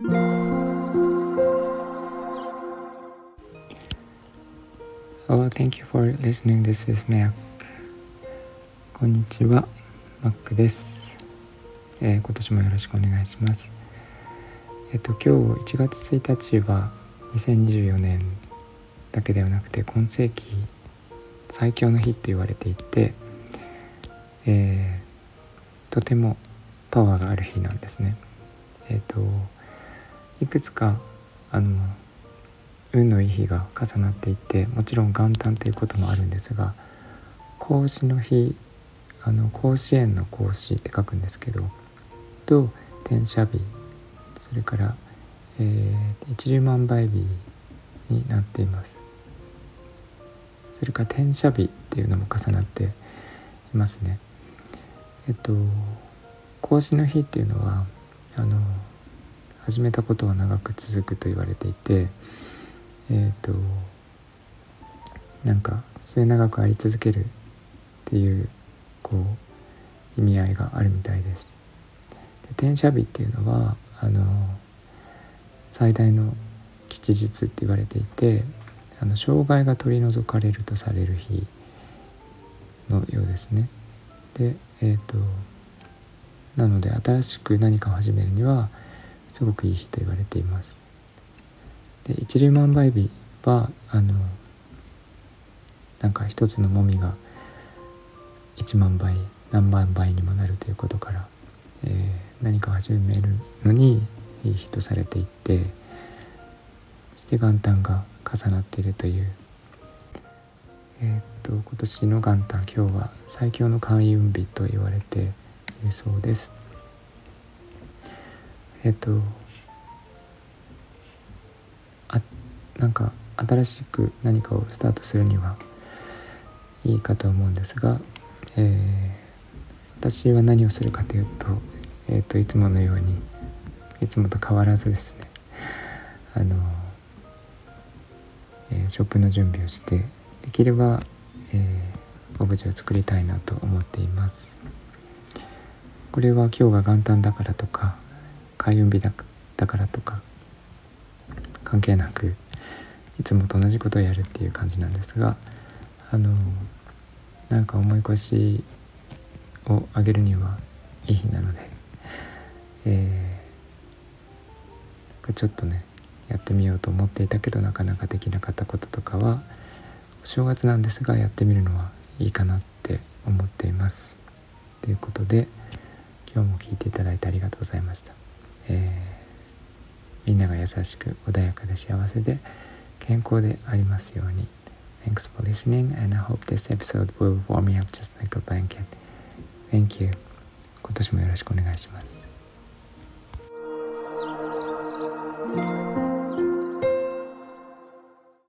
Oh, thank you for listening. This is Mac. こんにちは、マックです、えー、今年もよろしくお願いします。えっと今日1月1日は2024年だけではなくて今世紀最強の日と言われていて、えー、とてもパワーがある日なんですね。えっといくつかあの運のいい日が重なっていてもちろん元旦ということもあるんですが孔子の日あの甲子園の孔子って書くんですけどと転写日それから、えー、一粒万倍日になっています。それから転写日っていうのも重なっていますね。えっと孔子の日っていうのはあの始めたことは長く続くと言われていてえっ、ー、となんか末永くあり続けるっていうこう意味合いがあるみたいです。で転写日っていうのはあの最大の吉日って言われていてあの障害が取り除かれるとされる日のようですね。でえっ、ー、となので新しく何かを始めるにはすごくいい日と言われています。で一粒万倍日はあのなんか一つのもみが1万倍何万倍にもなるということから、えー、何かを始めるのにいい日とされていってそして元旦が重なっているというえー、っと今年の元旦今日は最強の開運日と言われているそうです。え、っとあなんか新しく何かをスタートするにはいいかと思うんですが、えー、私は何をするかというと,、えーと、いつものようにいつもと変わらずですねあの、えー、ショップの準備をしてできれば、えー、オブジェを作りたいなと思っています。これは今日が元旦だからとか開運日だだからとか関係なくいつもと同じことをやるっていう感じなんですがあのなんか思い越しを上げるにはいい日なので、えー、ちょっとねやってみようと思っていたけどなかなかできなかったこととかはお正月なんですがやってみるのはいいかなって思っています。ということで今日も聞いていただいてありがとうございました。えー、みんなが優しく穏やかで幸せで健康でありますように。Thanks for listening and I hope this episode will warm me up just like a blanket. Thank you. 今年もよろしくお願いします。